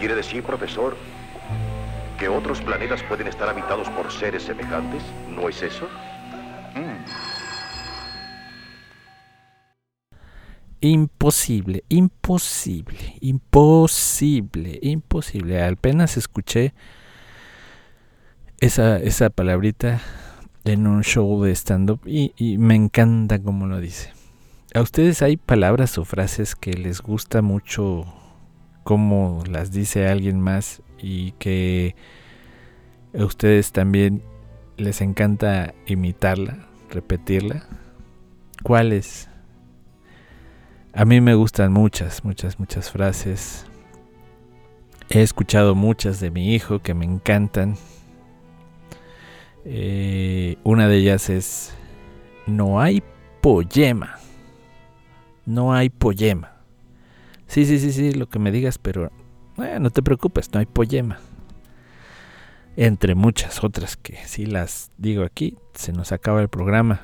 Quiere decir, profesor, que otros planetas pueden estar habitados por seres semejantes, ¿no es eso? Imposible, imposible, imposible, imposible. Apenas escuché esa, esa palabrita en un show de stand-up y, y, me encanta como lo dice. ¿A ustedes hay palabras o frases que les gusta mucho cómo las dice alguien más y que a ustedes también les encanta imitarla, repetirla? ¿Cuáles? A mí me gustan muchas, muchas, muchas frases. He escuchado muchas de mi hijo que me encantan. Eh, una de ellas es, no hay poema. No hay poema. Sí, sí, sí, sí, lo que me digas, pero no te preocupes, no hay poema. Entre muchas otras que si las digo aquí, se nos acaba el programa.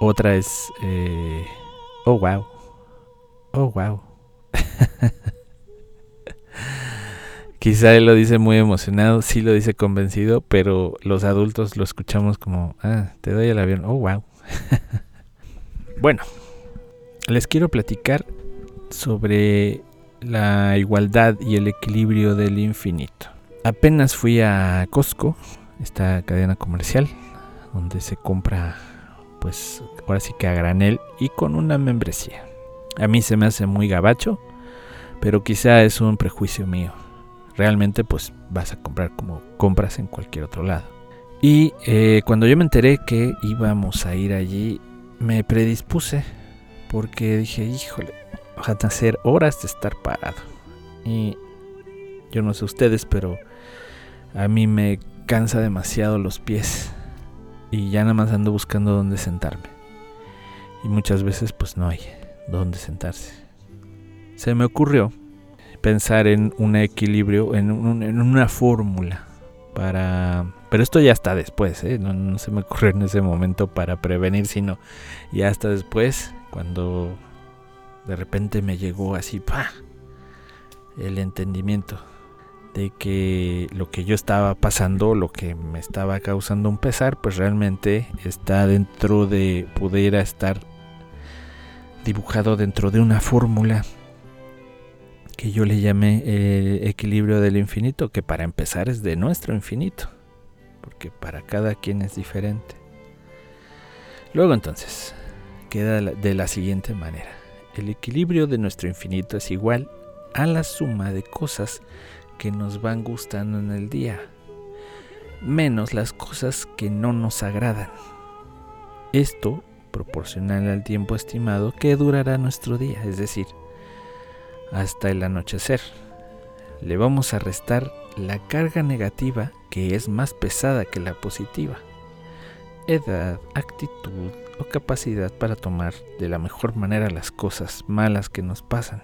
Otra es, eh, oh wow, oh wow. Quizá él lo dice muy emocionado, sí lo dice convencido, pero los adultos lo escuchamos como, ah, te doy el avión, oh wow. bueno, les quiero platicar sobre la igualdad y el equilibrio del infinito. Apenas fui a Costco, esta cadena comercial, donde se compra pues ahora sí que a granel y con una membresía. A mí se me hace muy gabacho, pero quizá es un prejuicio mío. Realmente pues vas a comprar como compras en cualquier otro lado. Y eh, cuando yo me enteré que íbamos a ir allí, me predispuse porque dije, híjole, van a ser horas de estar parado. Y yo no sé ustedes, pero a mí me cansa demasiado los pies y ya nada más ando buscando dónde sentarme. Y muchas veces pues no hay dónde sentarse. Se me ocurrió pensar en un equilibrio, en, una fórmula para... Pero esto ya está después, ¿eh? no, no, se me ocurrió en ese momento para prevenir, sino ya hasta después, cuando de repente me llegó así, ¡pah! el entendimiento de que lo que yo estaba pasando, lo que me estaba causando un pesar, pues realmente está dentro de, pudiera estar dibujado dentro de una fórmula que yo le llamé el equilibrio del infinito, que para empezar es de nuestro infinito, porque para cada quien es diferente. Luego entonces, queda de la siguiente manera. El equilibrio de nuestro infinito es igual a la suma de cosas que nos van gustando en el día, menos las cosas que no nos agradan. Esto proporcional al tiempo estimado que durará nuestro día, es decir, hasta el anochecer. Le vamos a restar la carga negativa que es más pesada que la positiva. Edad, actitud capacidad para tomar de la mejor manera las cosas malas que nos pasan.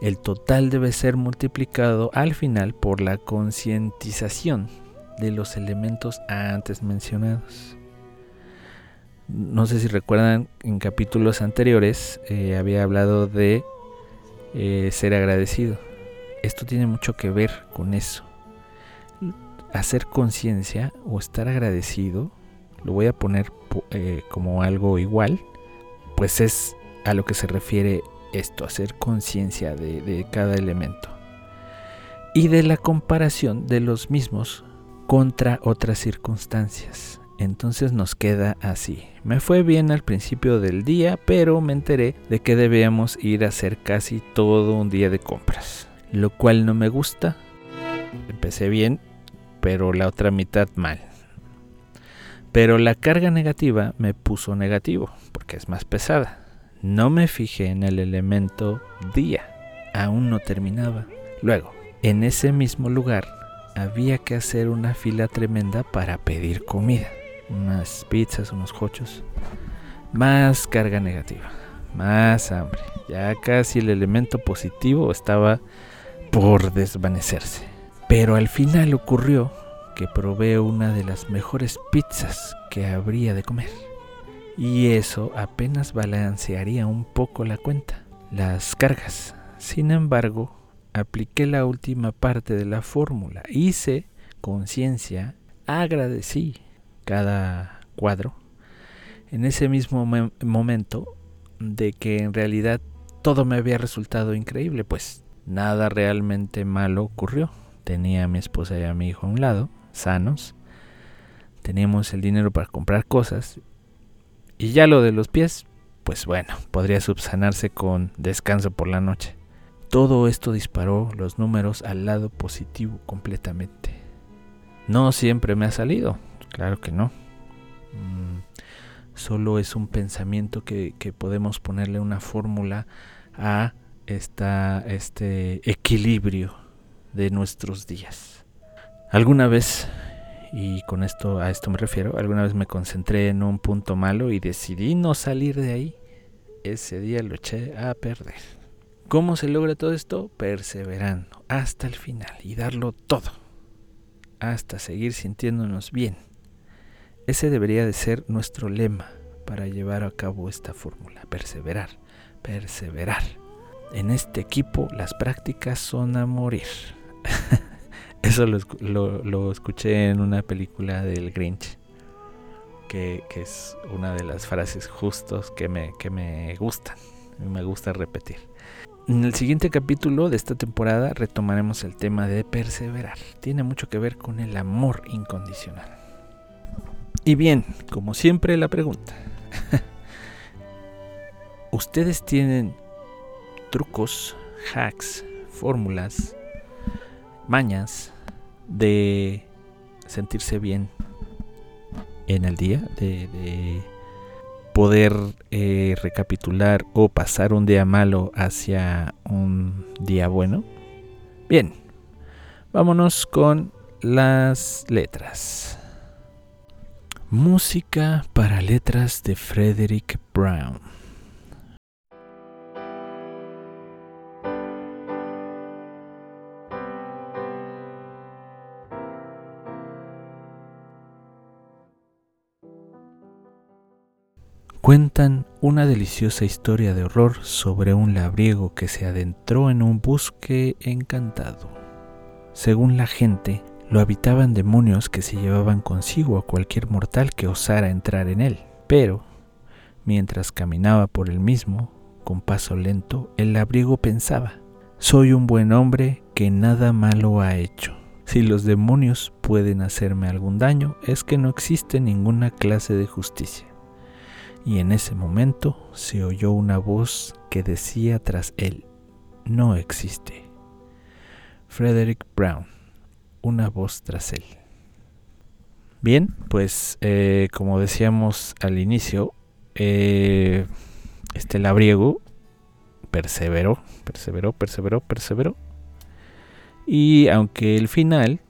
El total debe ser multiplicado al final por la concientización de los elementos antes mencionados. No sé si recuerdan, en capítulos anteriores eh, había hablado de eh, ser agradecido. Esto tiene mucho que ver con eso. Hacer conciencia o estar agradecido, lo voy a poner eh, como algo igual, pues es a lo que se refiere esto, hacer conciencia de, cada elemento y de la comparación de los mismos contra otras circunstancias. Entonces nos queda así. Me fue bien al principio del día, pero me enteré de que debíamos ir a hacer casi todo un día de compras, lo cual no me gusta. Empecé bien, pero la otra mitad mal. Pero la carga negativa me puso negativo, porque es más pesada. No me fijé en el elemento día, aún no terminaba. Luego, en ese mismo lugar, había que hacer una fila tremenda para pedir comida. Unas pizzas, unos cochos. Más carga negativa, más hambre. Ya casi el elemento positivo estaba por desvanecerse. Pero al final ocurrió que probé una de las mejores pizzas que habría de comer y eso apenas balancearía un poco la cuenta. Las cargas Sin embargo, apliqué la última parte de la fórmula. Hice conciencia, agradecí cada cuadro en ese mismo momento de que en realidad todo me había resultado increíble, pues nada realmente malo ocurrió. Tenía a mi esposa y a mi hijo a un lado, sanos. Teníamos el dinero para comprar cosas. Y ya lo de los pies, pues bueno, podría subsanarse con descanso por la noche. Todo esto disparó los números al lado positivo completamente. No siempre me ha salido, claro que no. Mm, solo es un pensamiento que, podemos ponerle una fórmula a esta, este equilibrio de nuestros días. Alguna vez, y con esto a esto me refiero, alguna vez me concentré en un punto malo y decidí no salir de ahí. Ese día lo eché a perder. ¿Cómo se logra todo esto? Perseverando hasta el final y darlo todo, hasta seguir sintiéndonos bien. Ese debería de ser nuestro lema para llevar a cabo esta fórmula, perseverar, perseverar. En este equipo las prácticas son a morir. Eso lo, escuché en una película del Grinch, que, es una de las frases justos que me, que me gustan, me gusta repetir. En el siguiente capítulo de esta temporada retomaremos el tema de perseverar. Tiene mucho que ver con el amor incondicional. Y bien, como siempre la pregunta. ¿Ustedes tienen trucos, hacks, fórmulas, mañas de sentirse bien en el día? De, poder eh, recapitular o pasar un día malo hacia un día bueno? Bien, vámonos con las letras. Música para letras de Frederick Brown. Cuentan una deliciosa historia de horror sobre un labriego que se adentró en un bosque encantado. Según la gente, lo habitaban demonios que se llevaban consigo a cualquier mortal que osara entrar en él. Pero, mientras caminaba por el mismo, con paso lento, el labriego pensaba, soy un buen hombre que nada malo ha hecho. Si los demonios pueden hacerme algún daño, es que no existe ninguna clase de justicia y en ese momento se oyó una voz que decía tras él, no existe. Frederick Brown, una voz tras él. Bien, pues eh, como decíamos al inicio, eh, este labriego perseveró, perseveró, perseveró, perseveró. Y aunque el final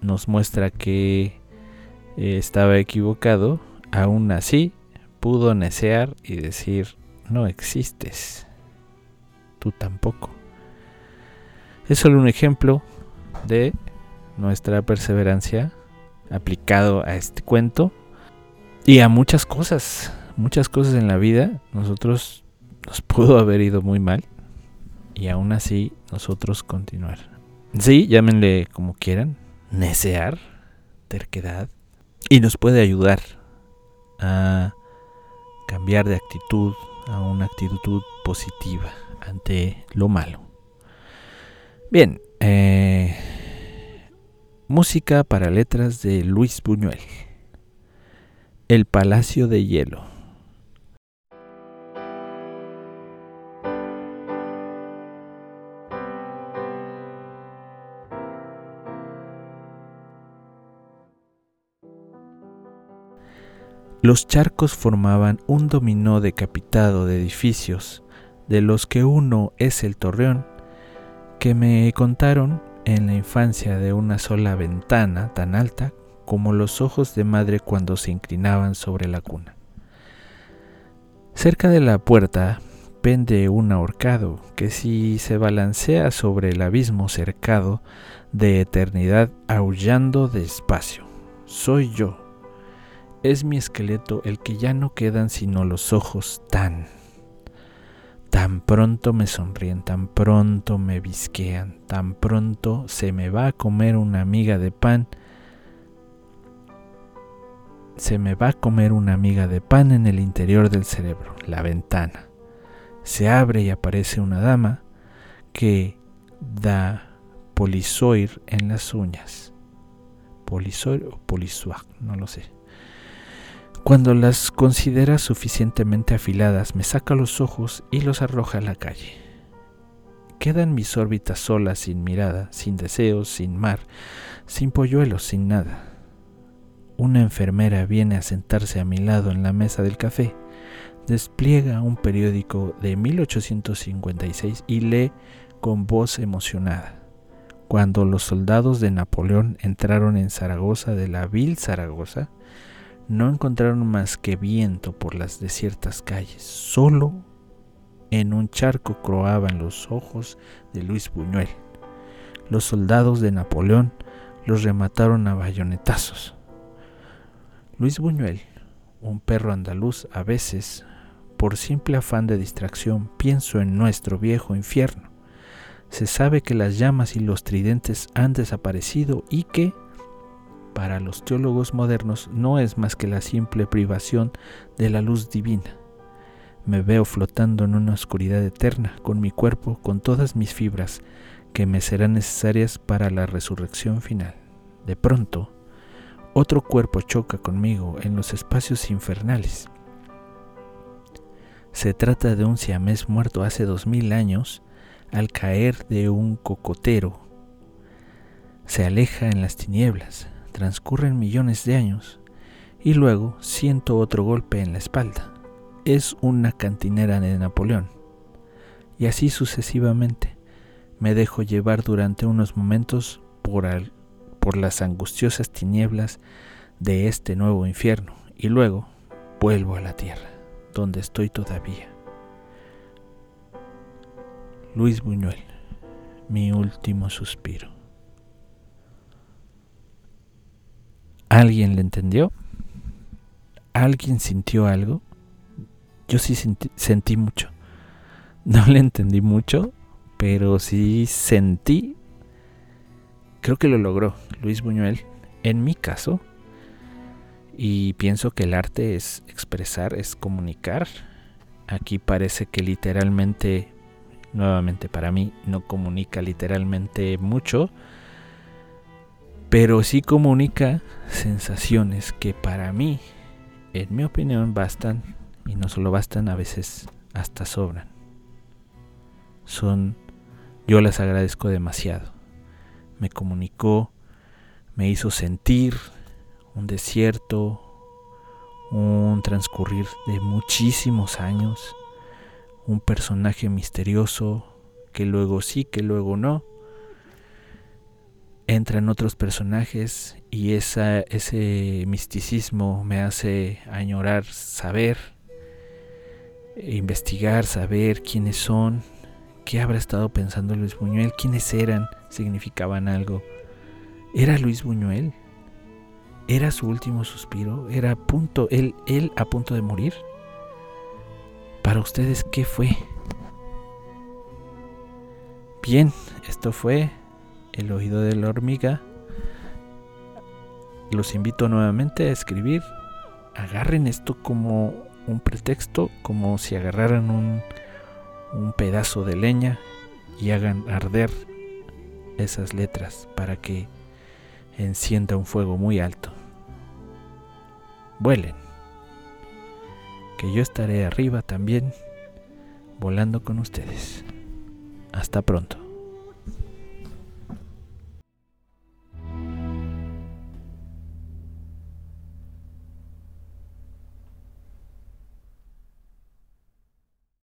nos muestra que eh, estaba equivocado, aún así pudo necear y decir, no existes, tú tampoco. Es solo un ejemplo de nuestra perseverancia aplicado a este cuento y a muchas cosas, muchas cosas en la vida. Nosotros nos pudo haber ido muy mal y aún así nosotros continuar. Sí, llámenle como quieran, necear, terquedad y nos puede ayudar a cambiar de actitud a una actitud positiva ante lo malo. Bien, eh, música para letras de Luis Buñuel. El Palacio de Hielo. Los charcos formaban un dominó decapitado de edificios, de los que uno es el torreón, que me contaron en la infancia de una sola ventana tan alta como los ojos de madre cuando se inclinaban sobre la cuna. Cerca de la puerta pende un ahorcado que si se balancea sobre el abismo cercado de eternidad aullando despacio. Soy yo es mi esqueleto el que ya no quedan sino los ojos tan, Tan pronto me sonríen, tan pronto me visquean, tan pronto se me va a comer una amiga de pan. Se me va a comer una amiga de pan en el interior del cerebro, la ventana. Se abre y aparece una dama que da polisoir en las uñas. Polisoir o polisoir, no lo sé. Cuando las considera suficientemente afiladas, me saca los ojos y los arroja a la calle. Quedan mis órbitas solas, sin mirada, sin deseos, sin mar, sin polluelos, sin nada. Una enfermera viene a sentarse a mi lado en la mesa del café, despliega un periódico de 1856 y lee con voz emocionada. Cuando los soldados de Napoleón entraron en Zaragoza de la vil Zaragoza, no encontraron más que viento por las desiertas calles. Solo en un charco croaban los ojos de Luis Buñuel. Los soldados de Napoleón los remataron a bayonetazos. Luis Buñuel, un perro andaluz, a veces, por simple afán de distracción, pienso en nuestro viejo infierno. Se sabe que las llamas y los tridentes han desaparecido y que, para los teólogos modernos no es más que la simple privación de la luz divina. Me veo flotando en una oscuridad eterna, con mi cuerpo, con todas mis fibras, que me serán necesarias para la resurrección final. De pronto, otro cuerpo choca conmigo en los espacios infernales. Se trata de un siamés muerto hace dos mil años al caer de un cocotero. Se aleja en las tinieblas, Transcurren millones de años y luego siento otro golpe en la espalda. Es una cantinera de Napoleón. Y así sucesivamente. Me dejo llevar durante unos momentos por, por las angustiosas tinieblas de este nuevo infierno y luego vuelvo a la tierra, donde estoy todavía. Luis Buñuel, mi último suspiro. ¿Alguien le entendió? ¿Alguien sintió algo? Yo sí sentí, mucho. No le entendí mucho, pero sí sentí. Creo que lo logró Luis Buñuel, en mi caso. Y pienso que el arte es expresar, es comunicar. Aquí parece que literalmente, nuevamente para mí, no comunica literalmente mucho pero sí comunica sensaciones que para mí, en mi opinión, bastan, y no solo bastan, a veces hasta sobran. Son, yo las agradezco demasiado. Me comunicó, me hizo sentir un desierto, un transcurrir de muchísimos años, un personaje misterioso que luego sí, que luego no entran otros personajes y ese misticismo me hace añorar saber, investigar, saber quiénes son, qué habrá estado pensando Luis Buñuel, quiénes eran, significaban algo. ¿Era Luis Buñuel? ¿Era su último suspiro? ¿Era punto, él, él a punto de morir? Para ustedes, ¿qué fue? Bien, esto fue el oído de la hormiga. Los invito nuevamente a escribir. Agarren esto como un pretexto, como si agarraran un, un pedazo de leña y hagan arder esas letras para que encienda un fuego muy alto. Vuelen, que yo estaré arriba también volando con ustedes. Hasta pronto.